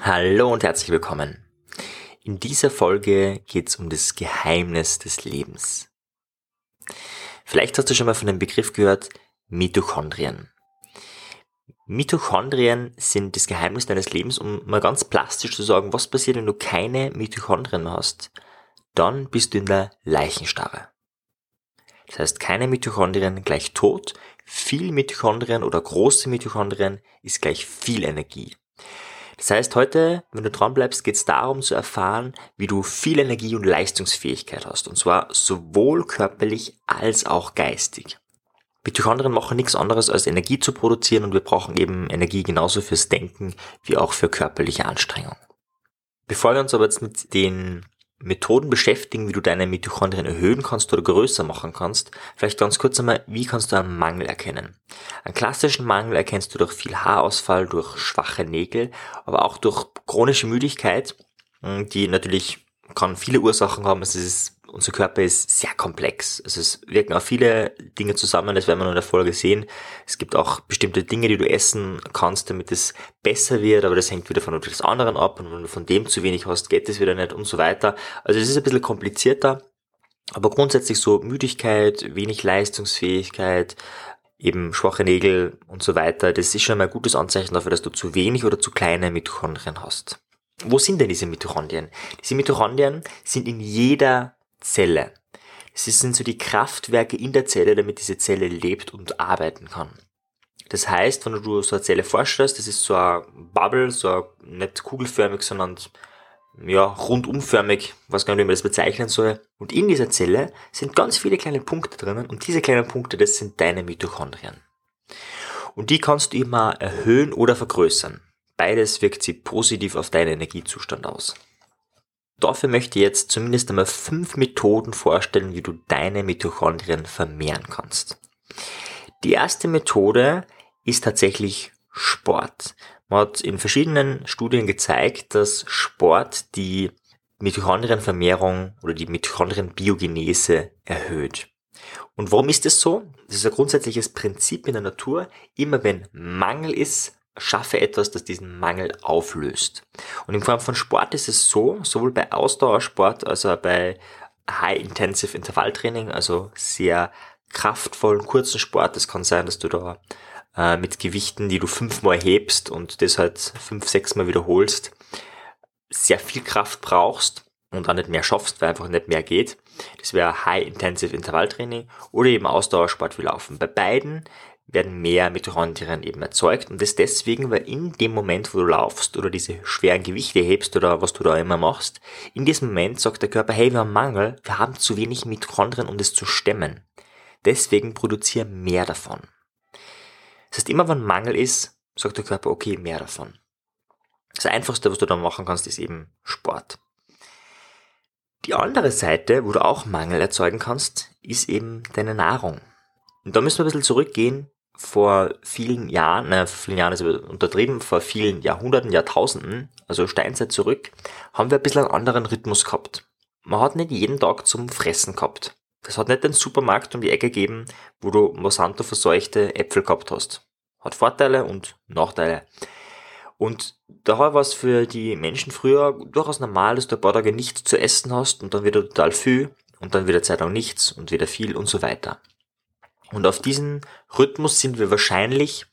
Hallo und herzlich willkommen. In dieser Folge geht es um das Geheimnis des Lebens. Vielleicht hast du schon mal von dem Begriff gehört, Mitochondrien. Mitochondrien sind das Geheimnis deines Lebens, um mal ganz plastisch zu sagen, was passiert, wenn du keine Mitochondrien mehr hast? Dann bist du in der Leichenstarre. Das heißt, keine Mitochondrien gleich tot, viel Mitochondrien oder große Mitochondrien ist gleich viel Energie. Das heißt, heute, wenn du dran bleibst, geht es darum zu erfahren, wie du viel Energie und Leistungsfähigkeit hast. Und zwar sowohl körperlich als auch geistig. Mitochondrien machen nichts anderes als Energie zu produzieren und wir brauchen eben Energie genauso fürs Denken wie auch für körperliche Anstrengung. Bevor wir uns aber jetzt mit den Methoden beschäftigen, wie du deine Mitochondrien erhöhen kannst oder größer machen kannst, vielleicht ganz kurz einmal, wie kannst du einen Mangel erkennen? Einen klassischen Mangel erkennst du durch viel Haarausfall, durch schwache Nägel, aber auch durch chronische Müdigkeit, die natürlich kann viele Ursachen haben. Es ist unser Körper ist sehr komplex. Also es wirken auch viele Dinge zusammen, das werden wir noch in der Folge sehen. Es gibt auch bestimmte Dinge, die du essen kannst, damit es besser wird, aber das hängt wieder von etwas anderen ab und wenn du von dem zu wenig hast, geht es wieder nicht und so weiter. Also es ist ein bisschen komplizierter, aber grundsätzlich so Müdigkeit, wenig Leistungsfähigkeit, eben schwache Nägel und so weiter, das ist schon mal ein gutes Anzeichen dafür, dass du zu wenig oder zu kleine Mitochondrien hast. Wo sind denn diese Mitochondrien? Diese Mitochondrien sind in jeder Zelle. Sie sind so die Kraftwerke in der Zelle, damit diese Zelle lebt und arbeiten kann. Das heißt, wenn du so eine Zelle vorstellst, das ist so ein Bubble, so ein, nicht kugelförmig, sondern ja, rundumförmig, was gar nicht, wie man das bezeichnen soll. Und in dieser Zelle sind ganz viele kleine Punkte drinnen und diese kleinen Punkte, das sind deine Mitochondrien. Und die kannst du immer erhöhen oder vergrößern. Beides wirkt sich positiv auf deinen Energiezustand aus. Dafür möchte ich jetzt zumindest einmal fünf Methoden vorstellen, wie du deine Mitochondrien vermehren kannst. Die erste Methode ist tatsächlich Sport. Man hat in verschiedenen Studien gezeigt, dass Sport die Mitochondrienvermehrung oder die Mitochondrienbiogenese erhöht. Und warum ist das so? Das ist ein grundsätzliches Prinzip in der Natur. Immer wenn Mangel ist, schaffe etwas, das diesen Mangel auflöst. Und in Form von Sport ist es so, sowohl bei Ausdauersport als auch bei High-Intensive Intervalltraining, also sehr kraftvollen, kurzen Sport. Es kann sein, dass du da äh, mit Gewichten, die du fünfmal hebst und das halt fünf, sechsmal wiederholst, sehr viel Kraft brauchst und dann nicht mehr schaffst, weil einfach nicht mehr geht. Das wäre High-Intensive Intervalltraining oder eben Ausdauersport wie Laufen. Bei beiden werden mehr Mitochondrien eben erzeugt und das deswegen, weil in dem Moment, wo du laufst oder diese schweren Gewichte hebst oder was du da immer machst, in diesem Moment sagt der Körper, hey, wir haben Mangel, wir haben zu wenig Mitochondrien, um das zu stemmen. Deswegen produziere mehr davon. Das heißt, immer wenn Mangel ist, sagt der Körper, okay, mehr davon. Das Einfachste, was du dann machen kannst, ist eben Sport. Die andere Seite, wo du auch Mangel erzeugen kannst, ist eben deine Nahrung. Und da müssen wir ein bisschen zurückgehen vor vielen Jahren, ne, vor vielen Jahren ist untertrieben, vor vielen Jahrhunderten, Jahrtausenden, also Steinzeit zurück, haben wir ein bisschen einen anderen Rhythmus gehabt. Man hat nicht jeden Tag zum Fressen gehabt. Das hat nicht den Supermarkt um die Ecke gegeben, wo du Monsanto verseuchte Äpfel gehabt hast. Hat Vorteile und Nachteile. Und daher war es für die Menschen früher durchaus normal, dass du ein paar Tage nichts zu essen hast und dann wieder total viel und dann wieder Zeit lang nichts und wieder viel und so weiter. Und auf diesen Rhythmus sind wir wahrscheinlich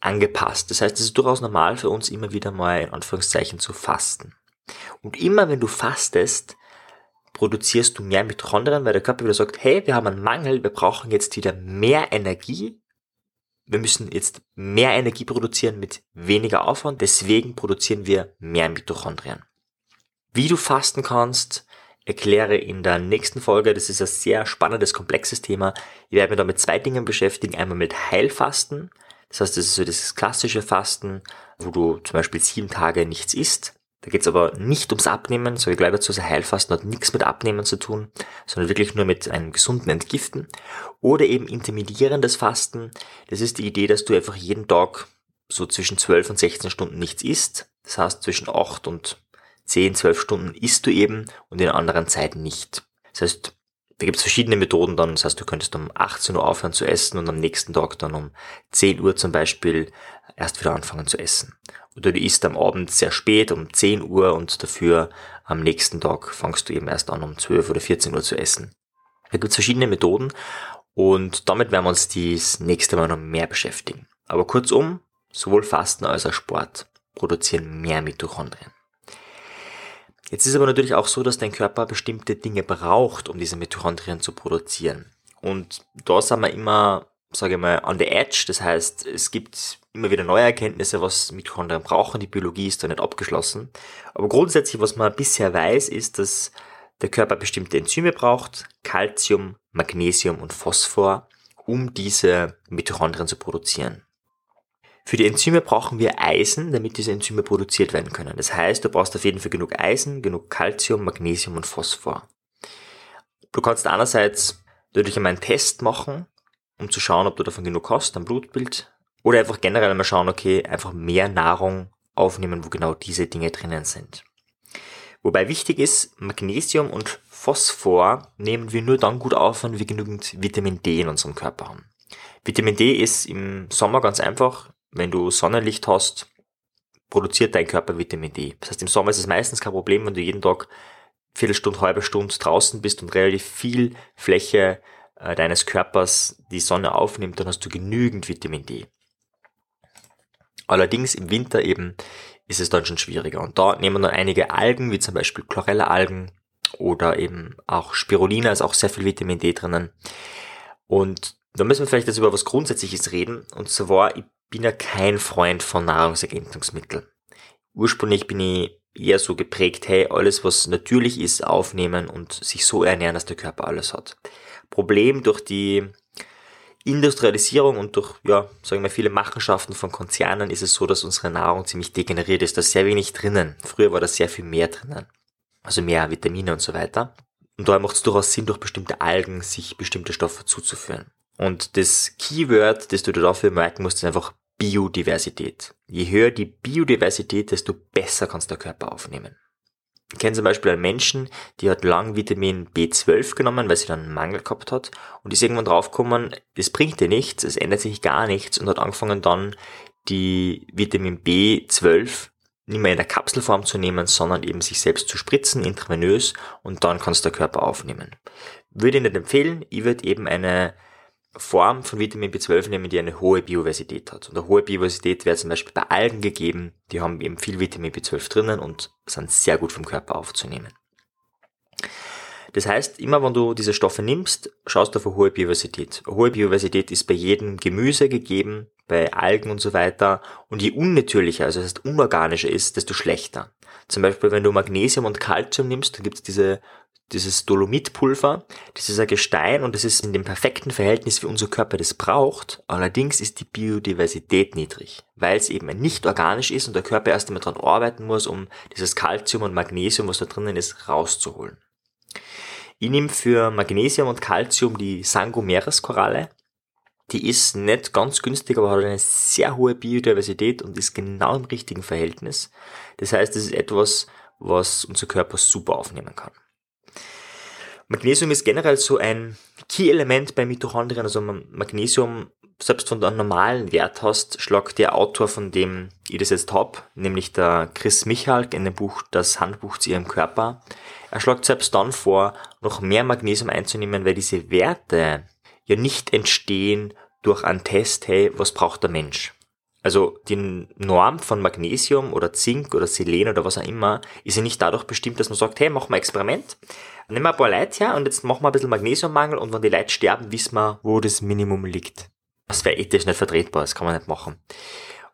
angepasst. Das heißt, es ist durchaus normal für uns immer wieder mal in Anführungszeichen zu fasten. Und immer wenn du fastest, produzierst du mehr Mitochondrien, weil der Körper wieder sagt, hey, wir haben einen Mangel, wir brauchen jetzt wieder mehr Energie. Wir müssen jetzt mehr Energie produzieren mit weniger Aufwand, deswegen produzieren wir mehr Mitochondrien. Wie du fasten kannst, erkläre in der nächsten Folge. Das ist ein sehr spannendes, komplexes Thema. Ich werde mich da mit zwei Dingen beschäftigen. Einmal mit Heilfasten. Das heißt, das ist so das klassische Fasten, wo du zum Beispiel sieben Tage nichts isst. Da geht es aber nicht ums Abnehmen, so ich gleich dazu, das Heilfasten hat nichts mit Abnehmen zu tun, sondern wirklich nur mit einem gesunden Entgiften. Oder eben intermedierendes Fasten. Das ist die Idee, dass du einfach jeden Tag so zwischen 12 und 16 Stunden nichts isst. Das heißt, zwischen 8 und 10, 12 Stunden isst du eben und in anderen Zeiten nicht. Das heißt, Da gibt es verschiedene Methoden dann. Das heißt, du könntest um 18 Uhr aufhören zu essen und am nächsten Tag dann um 10 Uhr zum Beispiel erst wieder anfangen zu essen. Oder du isst am Abend sehr spät um 10 Uhr und dafür am nächsten Tag fangst du eben erst an um 12 oder 14 Uhr zu essen. Da gibt es verschiedene Methoden und damit werden wir uns das nächste Mal noch mehr beschäftigen. Aber kurzum, sowohl Fasten als auch Sport produzieren mehr Mitochondrien. Jetzt ist aber natürlich auch so, dass dein Körper bestimmte Dinge braucht, um diese Mitochondrien zu produzieren. Und da sind wir immer, sage ich mal, on the edge. Das heißt, es gibt immer wieder neue Erkenntnisse, was Mitochondrien brauchen. Die Biologie ist da nicht abgeschlossen. Aber grundsätzlich, was man bisher weiß, ist, dass der Körper bestimmte Enzyme braucht, Calcium, Magnesium und Phosphor, um diese Mitochondrien zu produzieren. Für die Enzyme brauchen wir Eisen, damit diese Enzyme produziert werden können. Das heißt, du brauchst auf jeden Fall genug Eisen, genug Calcium, Magnesium und Phosphor. Du kannst einerseits natürlich einmal einen Test machen, um zu schauen, ob du davon genug hast, ein Blutbild. Oder einfach generell einmal schauen, okay, einfach mehr Nahrung aufnehmen, wo genau diese Dinge drinnen sind. Wobei wichtig ist, Magnesium und Phosphor nehmen wir nur dann gut auf, wenn wir genügend Vitamin D in unserem Körper haben. Vitamin D ist im Sommer ganz einfach wenn du Sonnenlicht hast, produziert dein Körper Vitamin D. Das heißt, im Sommer ist es meistens kein Problem, wenn du jeden Tag Viertelstunde, halbe Stunde draußen bist und relativ viel Fläche äh, deines Körpers die Sonne aufnimmt, dann hast du genügend Vitamin D. Allerdings im Winter eben ist es dann schon schwieriger. Und da nehmen dann einige Algen, wie zum Beispiel Chlorella-Algen oder eben auch Spirulina, ist auch sehr viel Vitamin D drinnen. Und da müssen wir vielleicht jetzt über was Grundsätzliches reden. Und zwar, ich bin ja kein Freund von Nahrungsergänzungsmitteln. Ursprünglich bin ich eher so geprägt, hey, alles was natürlich ist, aufnehmen und sich so ernähren, dass der Körper alles hat. Problem durch die Industrialisierung und durch, ja, sagen wir viele Machenschaften von Konzernen ist es so, dass unsere Nahrung ziemlich degeneriert ist. Da ist sehr wenig drinnen. Früher war da sehr viel mehr drinnen. Also mehr Vitamine und so weiter. Und daher macht es durchaus Sinn, durch bestimmte Algen sich bestimmte Stoffe zuzuführen. Und das Keyword, das du dafür merken musst, ist einfach Biodiversität. Je höher die Biodiversität, desto besser kannst der Körper aufnehmen. Ich kenne zum Beispiel einen Menschen, die hat lang Vitamin B12 genommen, weil sie dann einen Mangel gehabt hat und ist irgendwann draufgekommen, das bringt dir nichts, es ändert sich gar nichts und hat angefangen dann die Vitamin B12 nicht mehr in der Kapselform zu nehmen, sondern eben sich selbst zu spritzen, intravenös und dann kannst der Körper aufnehmen. Würde ich nicht empfehlen, ich würde eben eine Form von Vitamin B12 nehmen, die eine hohe Biodiversität hat. Und eine hohe Biodiversität wäre zum Beispiel bei Algen gegeben, die haben eben viel Vitamin B12 drinnen und sind sehr gut vom Körper aufzunehmen. Das heißt, immer wenn du diese Stoffe nimmst, schaust du auf eine hohe Biodiversität. Eine hohe Biodiversität ist bei jedem Gemüse gegeben, bei Algen und so weiter. Und je unnatürlicher, also das heißt unorganischer ist, desto schlechter. Zum Beispiel, wenn du Magnesium und Calcium nimmst, dann gibt es diese dieses Dolomitpulver, das ist ein Gestein und das ist in dem perfekten Verhältnis, wie unser Körper das braucht. Allerdings ist die Biodiversität niedrig, weil es eben nicht organisch ist und der Körper erst einmal dran arbeiten muss, um dieses Calcium und Magnesium, was da drinnen ist, rauszuholen. Ich nehme für Magnesium und Calcium die Sangomeres-Koralle. Die ist nicht ganz günstig, aber hat eine sehr hohe Biodiversität und ist genau im richtigen Verhältnis. Das heißt, es ist etwas, was unser Körper super aufnehmen kann. Magnesium ist generell so ein Key-Element bei Mitochondrien. Also Magnesium, selbst du einen normalen Wert hast, schlagt der Autor, von dem ich das jetzt habe, nämlich der Chris Michalk in dem Buch Das Handbuch zu ihrem Körper, er schlägt selbst dann vor, noch mehr Magnesium einzunehmen, weil diese Werte ja nicht entstehen durch einen Test, hey, was braucht der Mensch? Also die Norm von Magnesium oder Zink oder Selen oder was auch immer ist ja nicht dadurch bestimmt, dass man sagt, hey, mach mal ein Experiment, nimm mal ein paar Leute her und jetzt machen wir ein bisschen Magnesiummangel und wenn die Leute sterben, wissen wir, wo das Minimum liegt. Das wäre ethisch nicht vertretbar, das kann man nicht machen.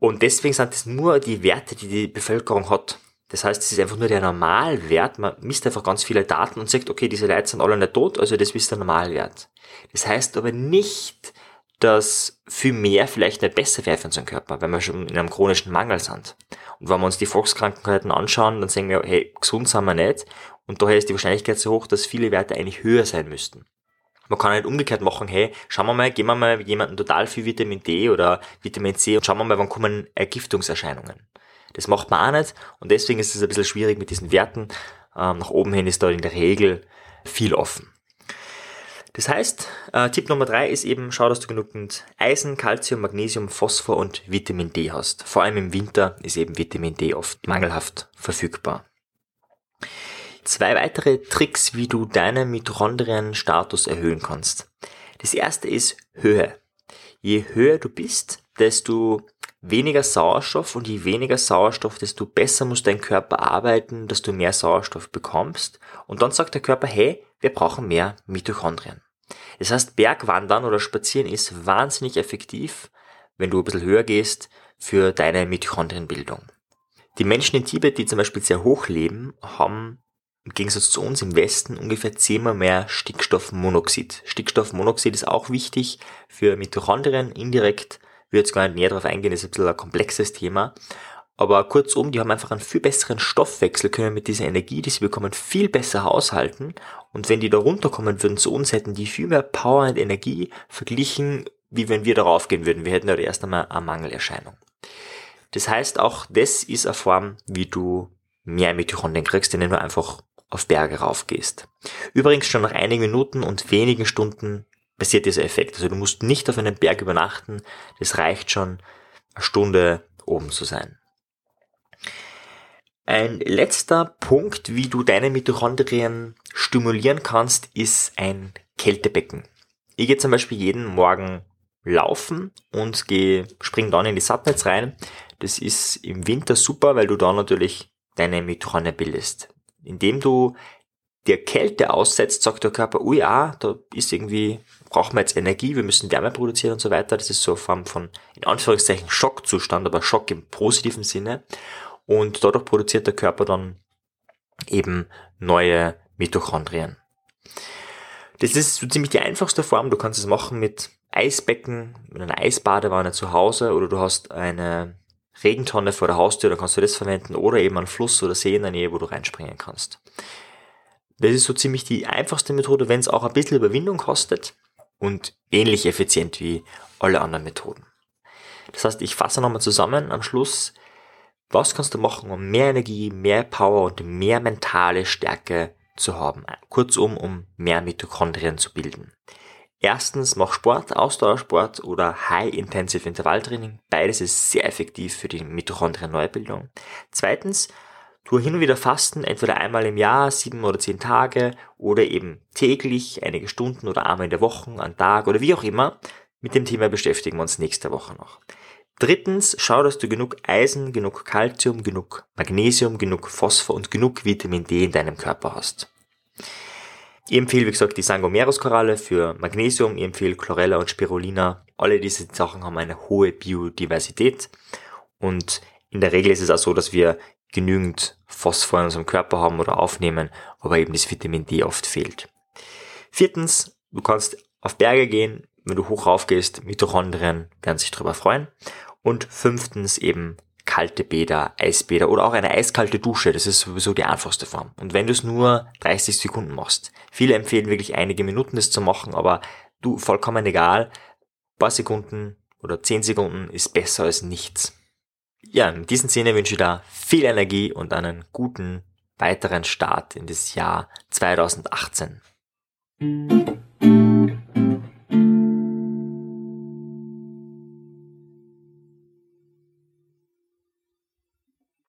Und deswegen sind das nur die Werte, die die Bevölkerung hat. Das heißt, es ist einfach nur der Normalwert. Man misst einfach ganz viele Daten und sagt, okay, diese Leute sind alle nicht tot, also das ist der Normalwert. Das heißt aber nicht, dass viel mehr vielleicht nicht besser wäre für unseren Körper, wenn wir schon in einem chronischen Mangel sind. Und wenn wir uns die Volkskrankheiten anschauen, dann sehen wir, hey, gesund sind wir nicht. Und daher ist die Wahrscheinlichkeit so hoch, dass viele Werte eigentlich höher sein müssten. Man kann halt umgekehrt machen, hey, schauen wir mal, geben wir mal jemanden total viel Vitamin D oder Vitamin C und schauen wir mal, wann kommen Ergiftungserscheinungen. Das macht man auch nicht und deswegen ist es ein bisschen schwierig mit diesen Werten. Ähm, nach oben hin ist da in der Regel viel offen. Das heißt, äh, Tipp Nummer drei ist eben, schau, dass du genügend Eisen, Calcium, Magnesium, Phosphor und Vitamin D hast. Vor allem im Winter ist eben Vitamin D oft mangelhaft verfügbar. Zwei weitere Tricks, wie du deinen Mitochondrien-Status erhöhen kannst. Das erste ist Höhe. Je höher du bist, desto weniger Sauerstoff und je weniger Sauerstoff, desto besser muss dein Körper arbeiten, dass du mehr Sauerstoff bekommst. Und dann sagt der Körper, hey, wir brauchen mehr Mitochondrien. Das heißt, Bergwandern oder Spazieren ist wahnsinnig effektiv, wenn du ein bisschen höher gehst, für deine Mitochondrienbildung. Die Menschen in Tibet, die zum Beispiel sehr hoch leben, haben im Gegensatz zu uns im Westen ungefähr zehnmal mehr Stickstoffmonoxid. Stickstoffmonoxid ist auch wichtig für Mitochondrien indirekt will jetzt gar nicht näher darauf eingehen, das ist ein bisschen ein komplexes Thema. Aber kurzum, die haben einfach einen viel besseren Stoffwechsel, können mit dieser Energie, die sie bekommen, viel besser haushalten. Und wenn die da runterkommen würden zu uns, hätten die viel mehr Power und Energie verglichen, wie wenn wir darauf gehen würden. Wir hätten ja erst einmal eine Mangelerscheinung. Das heißt, auch das ist eine Form, wie du mehr Mitochondrien kriegst, indem du einfach auf Berge raufgehst. Übrigens schon nach einigen Minuten und wenigen Stunden passiert dieser Effekt. Also du musst nicht auf einem Berg übernachten, das reicht schon, eine Stunde oben zu sein. Ein letzter Punkt, wie du deine Mitochondrien stimulieren kannst, ist ein Kältebecken. Ich gehe zum Beispiel jeden Morgen laufen und gehe, spring dann in die Sattnetz rein. Das ist im Winter super, weil du da natürlich deine Mitochondrien bildest. Indem du der Kälte aussetzt, sagt der Körper, oh ja, da ist irgendwie, brauchen wir jetzt Energie, wir müssen Wärme produzieren und so weiter. Das ist so eine Form von, in Anführungszeichen, Schockzustand, aber Schock im positiven Sinne. Und dadurch produziert der Körper dann eben neue Mitochondrien. Das ist so ziemlich die einfachste Form. Du kannst es machen mit Eisbecken, mit einer Eisbadewanne zu Hause oder du hast eine Regentonne vor der Haustür, dann kannst du das verwenden oder eben einen Fluss oder See in der Nähe, wo du reinspringen kannst. Das ist so ziemlich die einfachste Methode, wenn es auch ein bisschen Überwindung kostet und ähnlich effizient wie alle anderen Methoden. Das heißt, ich fasse nochmal zusammen am Schluss, was kannst du machen, um mehr Energie, mehr Power und mehr mentale Stärke zu haben? Kurzum, um mehr Mitochondrien zu bilden. Erstens, mach Sport, Ausdauersport oder High-Intensive Intervalltraining. Beides ist sehr effektiv für die Mitochondrien-Neubildung. Zweitens, Tu hin und wieder Fasten, entweder einmal im Jahr, sieben oder zehn Tage oder eben täglich, einige Stunden oder einmal in der Woche, an Tag oder wie auch immer. Mit dem Thema beschäftigen wir uns nächste Woche noch. Drittens, schau, dass du genug Eisen, genug Kalzium, genug Magnesium, genug Phosphor und genug Vitamin D in deinem Körper hast. Ich empfehle, wie gesagt, die Sangomeros-Koralle für Magnesium, ich empfehle Chlorella und Spirulina. Alle diese Sachen haben eine hohe Biodiversität und in der Regel ist es auch so, dass wir genügend Phosphor in unserem Körper haben oder aufnehmen, aber eben das Vitamin D oft fehlt. Viertens, du kannst auf Berge gehen, wenn du hoch rauf gehst, Mitochondrien werden sich darüber freuen. Und fünftens eben kalte Bäder, Eisbäder oder auch eine eiskalte Dusche. Das ist sowieso die einfachste Form. Und wenn du es nur 30 Sekunden machst. Viele empfehlen wirklich einige Minuten das zu machen, aber du, vollkommen egal. Ein paar Sekunden oder 10 Sekunden ist besser als nichts. Ja, in diesem Sinne wünsche ich da viel Energie und einen guten weiteren Start in das Jahr 2018.